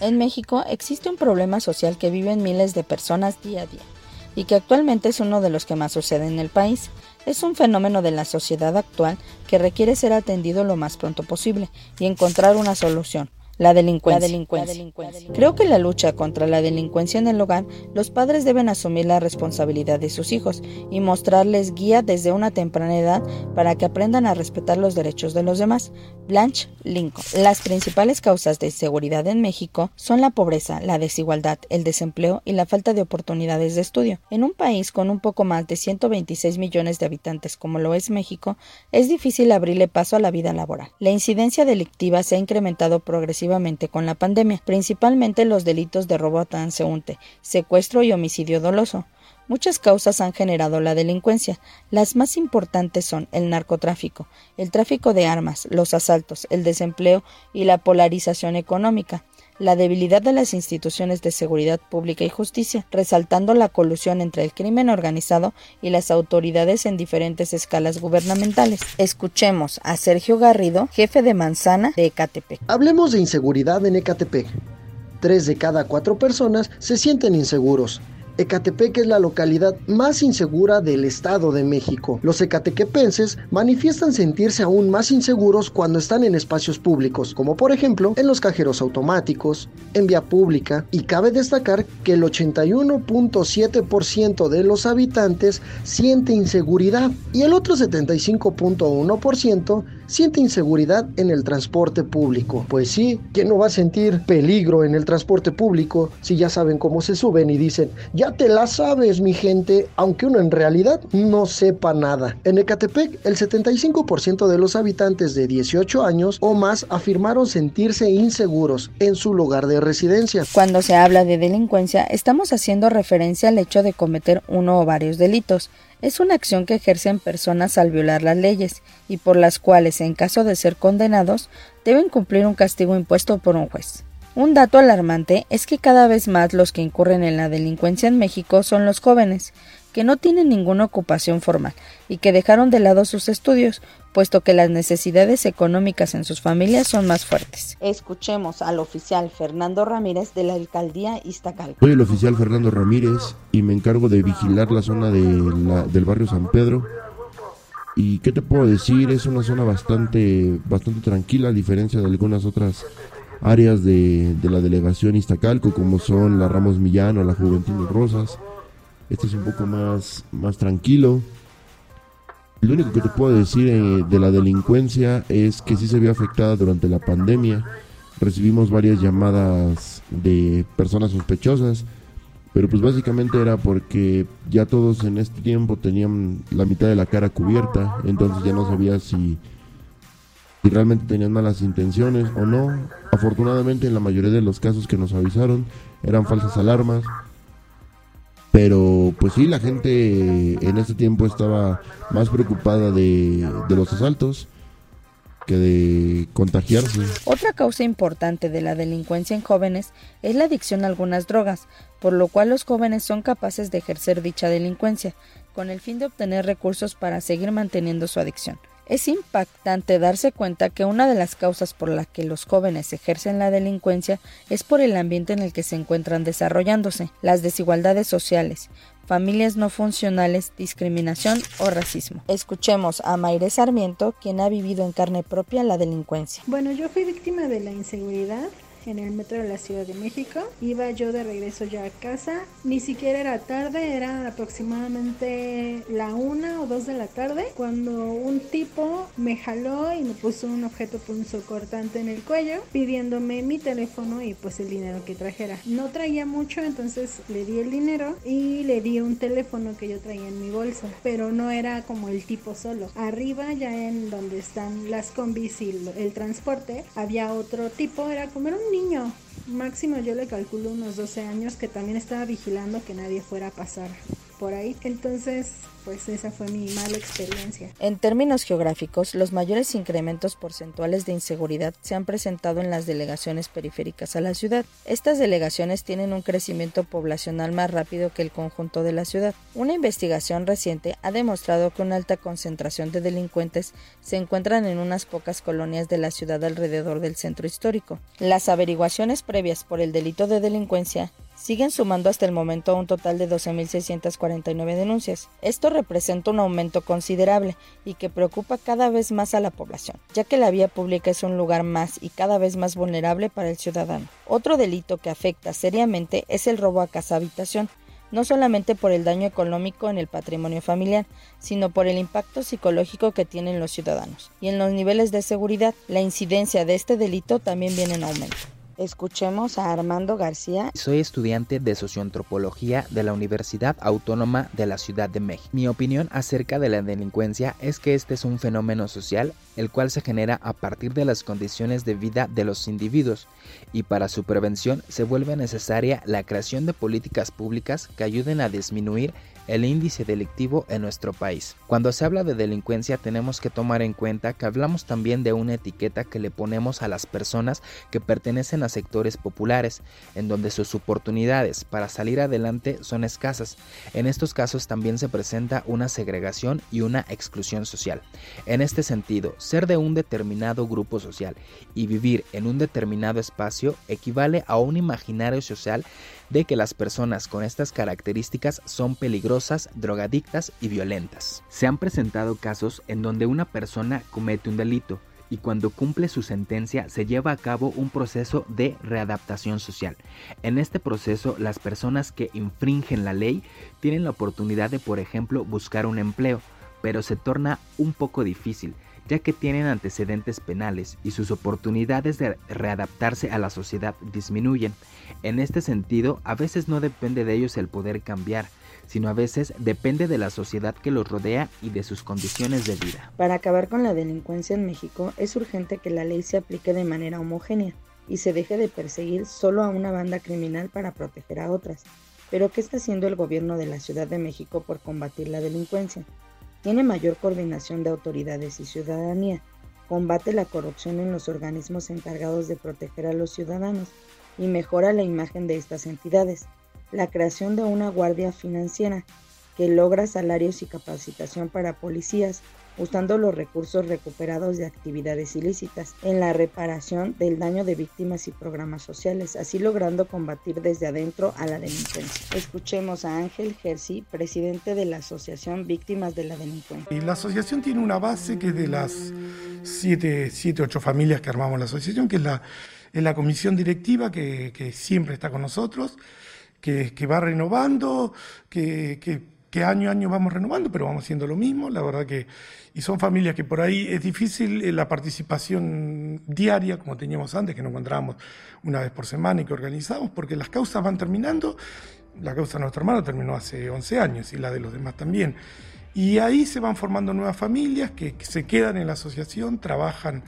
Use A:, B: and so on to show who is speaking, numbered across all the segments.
A: En México existe un problema social que viven miles de personas día a día y que actualmente es uno de los que más sucede en el país. Es un fenómeno de la sociedad actual que requiere ser atendido lo más pronto posible y encontrar una solución. La delincuencia. Creo que la lucha contra la delincuencia en el hogar, los padres deben asumir la responsabilidad de sus hijos y mostrarles guía desde una temprana edad para que aprendan a respetar los derechos de los demás. Blanche Lincoln. Las principales causas de inseguridad en México son la pobreza, la desigualdad, el desempleo y la falta de oportunidades de estudio. En un país con un poco más de 126 millones de habitantes como lo es México, es difícil abrirle paso a la vida laboral. La incidencia delictiva se ha incrementado progresivamente con la pandemia, principalmente los delitos de robo a transeúnte, secuestro y homicidio doloso. Muchas causas han generado la delincuencia. Las más importantes son el narcotráfico, el tráfico de armas, los asaltos, el desempleo y la polarización económica la debilidad de las instituciones de seguridad pública y justicia, resaltando la colusión entre el crimen organizado y las autoridades en diferentes escalas gubernamentales. Escuchemos a Sergio Garrido, jefe de Manzana de Ecatepec.
B: Hablemos de inseguridad en Ecatepec. Tres de cada cuatro personas se sienten inseguros. Ecatepec es la localidad más insegura del Estado de México. Los ecatequepenses manifiestan sentirse aún más inseguros cuando están en espacios públicos, como por ejemplo en los cajeros automáticos, en vía pública, y cabe destacar que el 81.7% de los habitantes siente inseguridad y el otro 75.1% siente inseguridad en el transporte público. Pues sí, ¿quién no va a sentir peligro en el transporte público si ya saben cómo se suben y dicen, ya te la sabes mi gente, aunque uno en realidad no sepa nada? En Ecatepec, el 75% de los habitantes de 18 años o más afirmaron sentirse inseguros en su lugar de residencia.
A: Cuando se habla de delincuencia, estamos haciendo referencia al hecho de cometer uno o varios delitos es una acción que ejercen personas al violar las leyes y por las cuales, en caso de ser condenados, deben cumplir un castigo impuesto por un juez. Un dato alarmante es que cada vez más los que incurren en la delincuencia en México son los jóvenes, que no tienen ninguna ocupación formal y que dejaron de lado sus estudios, puesto que las necesidades económicas en sus familias son más fuertes. Escuchemos al oficial Fernando Ramírez de la alcaldía Iztacalco.
C: Soy el oficial Fernando Ramírez y me encargo de vigilar la zona del barrio San Pedro. Y qué te puedo decir, es una zona bastante, bastante tranquila a diferencia de algunas otras áreas de, de la delegación Iztacalco, como son la Ramos Millano, la Juventino Rosas. Este es un poco más, más tranquilo. Lo único que te puedo decir eh, de la delincuencia es que sí se vio afectada durante la pandemia. Recibimos varias llamadas de personas sospechosas, pero pues básicamente era porque ya todos en este tiempo tenían la mitad de la cara cubierta, entonces ya no sabía si si realmente tenían malas intenciones o no. Afortunadamente en la mayoría de los casos que nos avisaron eran falsas alarmas. Pero pues sí, la gente en este tiempo estaba más preocupada de, de los asaltos que de contagiarse.
A: Otra causa importante de la delincuencia en jóvenes es la adicción a algunas drogas, por lo cual los jóvenes son capaces de ejercer dicha delincuencia, con el fin de obtener recursos para seguir manteniendo su adicción. Es impactante darse cuenta que una de las causas por las que los jóvenes ejercen la delincuencia es por el ambiente en el que se encuentran desarrollándose, las desigualdades sociales, familias no funcionales, discriminación o racismo. Escuchemos a Mayre Sarmiento, quien ha vivido en carne propia la delincuencia.
D: Bueno, yo fui víctima de la inseguridad en el metro de la Ciudad de México. Iba yo de regreso ya a casa. Ni siquiera era tarde, era aproximadamente la una o dos de la tarde cuando un tipo me jaló y me puso un objeto punzocortante en el cuello pidiéndome mi teléfono y pues el dinero que trajera. No traía mucho, entonces le di el dinero y le di un teléfono que yo traía en mi bolsa, pero no era como el tipo solo. Arriba ya en donde están las combis y el transporte había otro tipo, era como era un niño, máximo yo le calculo unos 12 años, que también estaba vigilando que nadie fuera a pasar por ahí. Entonces, pues esa fue mi mala experiencia.
A: En términos geográficos, los mayores incrementos porcentuales de inseguridad se han presentado en las delegaciones periféricas a la ciudad. Estas delegaciones tienen un crecimiento poblacional más rápido que el conjunto de la ciudad. Una investigación reciente ha demostrado que una alta concentración de delincuentes se encuentran en unas pocas colonias de la ciudad alrededor del centro histórico. Las averiguaciones previas por el delito de delincuencia siguen sumando hasta el momento un total de 12.649 denuncias. Esto representa un aumento considerable y que preocupa cada vez más a la población, ya que la vía pública es un lugar más y cada vez más vulnerable para el ciudadano. Otro delito que afecta seriamente es el robo a casa habitación, no solamente por el daño económico en el patrimonio familiar, sino por el impacto psicológico que tienen los ciudadanos. Y en los niveles de seguridad, la incidencia de este delito también viene en aumento. Escuchemos a Armando García.
E: Soy estudiante de socioantropología de la Universidad Autónoma de la Ciudad de México. Mi opinión acerca de la delincuencia es que este es un fenómeno social el cual se genera a partir de las condiciones de vida de los individuos y para su prevención se vuelve necesaria la creación de políticas públicas que ayuden a disminuir el índice delictivo en nuestro país. Cuando se habla de delincuencia tenemos que tomar en cuenta que hablamos también de una etiqueta que le ponemos a las personas que pertenecen a sectores populares, en donde sus oportunidades para salir adelante son escasas. En estos casos también se presenta una segregación y una exclusión social. En este sentido, ser de un determinado grupo social y vivir en un determinado espacio equivale a un imaginario social de que las personas con estas características son peligrosas, drogadictas y violentas. Se han presentado casos en donde una persona comete un delito y cuando cumple su sentencia se lleva a cabo un proceso de readaptación social. En este proceso las personas que infringen la ley tienen la oportunidad de, por ejemplo, buscar un empleo, pero se torna un poco difícil ya que tienen antecedentes penales y sus oportunidades de readaptarse a la sociedad disminuyen. En este sentido, a veces no depende de ellos el poder cambiar, sino a veces depende de la sociedad que los rodea y de sus condiciones de vida.
A: Para acabar con la delincuencia en México, es urgente que la ley se aplique de manera homogénea y se deje de perseguir solo a una banda criminal para proteger a otras. Pero ¿qué está haciendo el gobierno de la Ciudad de México por combatir la delincuencia? Tiene mayor coordinación de autoridades y ciudadanía, combate la corrupción en los organismos encargados de proteger a los ciudadanos y mejora la imagen de estas entidades. La creación de una guardia financiera que logra salarios y capacitación para policías, usando los recursos recuperados de actividades ilícitas en la reparación del daño de víctimas y programas sociales, así logrando combatir desde adentro a la delincuencia. Escuchemos a Ángel Gersi, presidente de la Asociación Víctimas de la Delincuencia.
F: Y la asociación tiene una base que es de las siete, siete, ocho familias que armamos la asociación, que es la, es la comisión directiva que, que siempre está con nosotros, que, que va renovando, que, que que año a año vamos renovando, pero vamos haciendo lo mismo, la verdad que, y son familias que por ahí es difícil eh, la participación diaria, como teníamos antes, que nos encontrábamos una vez por semana y que organizamos, porque las causas van terminando, la causa de nuestro hermano terminó hace 11 años y la de los demás también. Y ahí se van formando nuevas familias que, que se quedan en la asociación, trabajan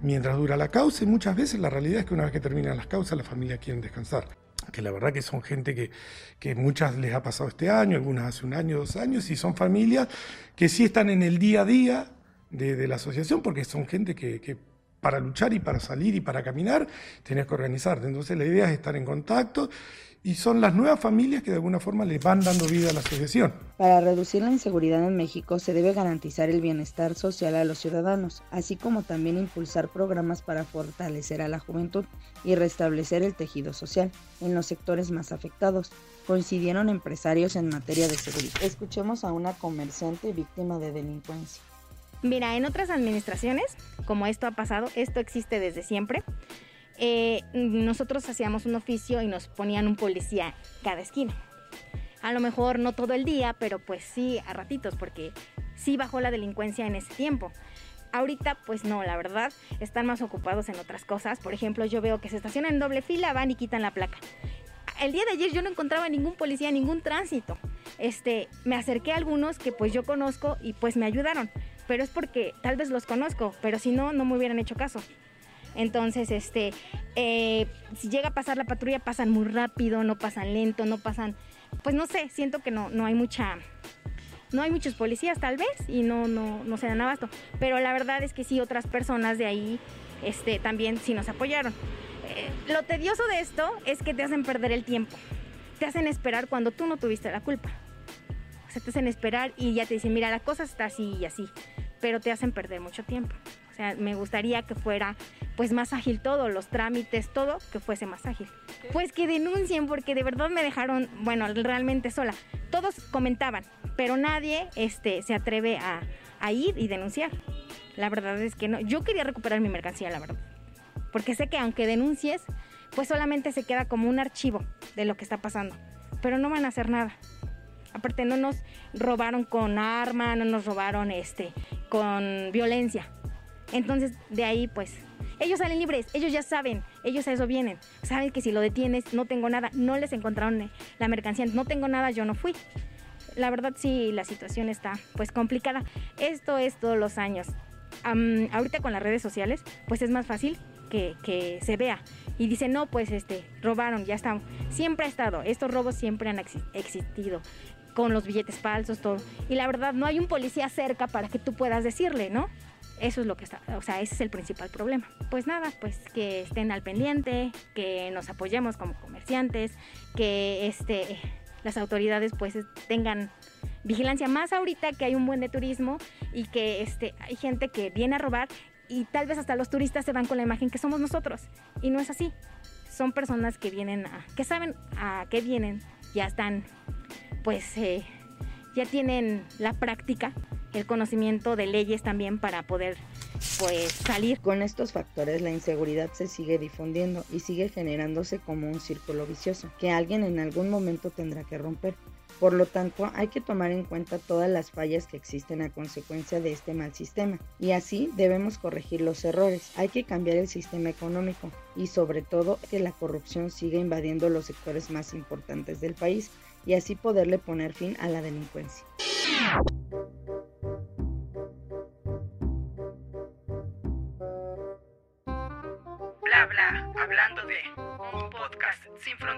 F: mientras dura la causa y muchas veces la realidad es que una vez que terminan las causas las familias quieren descansar que la verdad que son gente que, que muchas les ha pasado este año, algunas hace un año, dos años, y son familias que sí están en el día a día de, la asociación, porque son gente que, para luchar y para salir y para caminar tenés que organizarte. Entonces la idea es estar en contacto y son las nuevas familias que de alguna forma le van dando vida a la asociación.
A: Para reducir la inseguridad en México se debe garantizar el bienestar social a los ciudadanos, así como también impulsar programas para fortalecer a la juventud y restablecer el tejido social en los sectores más afectados. Coincidieron empresarios en materia de seguridad. Escuchemos a una comerciante víctima de delincuencia.
G: Mira, en otras administraciones, como esto ha pasado, esto existe desde siempre eh, nosotros hacíamos un oficio y nos ponían un policía cada esquina. A lo mejor no todo el día, pero pues sí a ratitos, porque sí bajó la delincuencia en ese tiempo. Ahorita pues no, la verdad, están más ocupados en otras cosas. Por ejemplo, yo veo que se estacionan en doble fila, van y quitan la placa. El día de ayer yo no encontraba ningún policía, ningún tránsito. Este, me acerqué a algunos que pues yo conozco y pues me ayudaron, pero es porque tal vez los conozco, pero si no, no me hubieran hecho caso. Entonces, este, eh, si llega a pasar la patrulla, pasan muy rápido, no pasan lento, no pasan pues no sé, siento que no, no hay mucha no hay muchos policías tal vez y no, no, no se dan abasto. Pero la verdad es que sí, otras personas de ahí este, también sí nos apoyaron. Eh, lo tedioso de esto es que te hacen perder el tiempo. Te hacen esperar cuando tú no tuviste la culpa. O sea, te hacen esperar y ya te dicen, mira, la cosa está así y así. Pero te hacen perder mucho tiempo. O sea, me gustaría que fuera pues más ágil todo, los trámites, todo, que fuese más ágil. Pues que denuncien porque de verdad me dejaron, bueno, realmente sola. Todos comentaban, pero nadie este, se atreve a, a ir y denunciar. La verdad es que no. Yo quería recuperar mi mercancía, la verdad. Porque sé que aunque denuncies, pues solamente se queda como un archivo de lo que está pasando. Pero no van a hacer nada. Aparte no nos robaron con arma, no nos robaron este con violencia. Entonces, de ahí pues ellos salen libres, ellos ya saben, ellos a eso vienen. Saben que si lo detienes, no tengo nada, no les encontraron la mercancía, no tengo nada, yo no fui. La verdad sí, la situación está pues complicada. Esto es todos los años. ahorita con las redes sociales, pues es más fácil que, que, se vea. Y dice, no, pues este, robaron, ya está. Siempre ha estado, estos robos siempre han existido con los billetes falsos, todo. Y la verdad, no hay un policía cerca para que tú puedas decirle, ¿no? Eso es lo que está, o sea, ese es el principal problema. Pues nada, pues que estén al pendiente, que nos apoyemos como comerciantes, que este, las autoridades pues tengan vigilancia más ahorita que hay un buen de turismo y que este, hay gente que viene a robar y tal vez hasta los turistas se van con la imagen que somos nosotros y no es así. Son personas que vienen a, que saben a qué vienen, ya están, pues eh, ya tienen la práctica el conocimiento de leyes también para poder pues salir.
A: Con estos factores la inseguridad se sigue difundiendo y sigue generándose como un círculo vicioso que alguien en algún momento tendrá que romper. Por lo tanto, hay que tomar en cuenta todas las fallas que existen a consecuencia de este mal sistema y así debemos corregir los errores. Hay que cambiar el sistema económico y sobre todo que la corrupción siga invadiendo los sectores más importantes del país y así poderle poner fin a la delincuencia.
H: Bla bla, hablando de un podcast sin.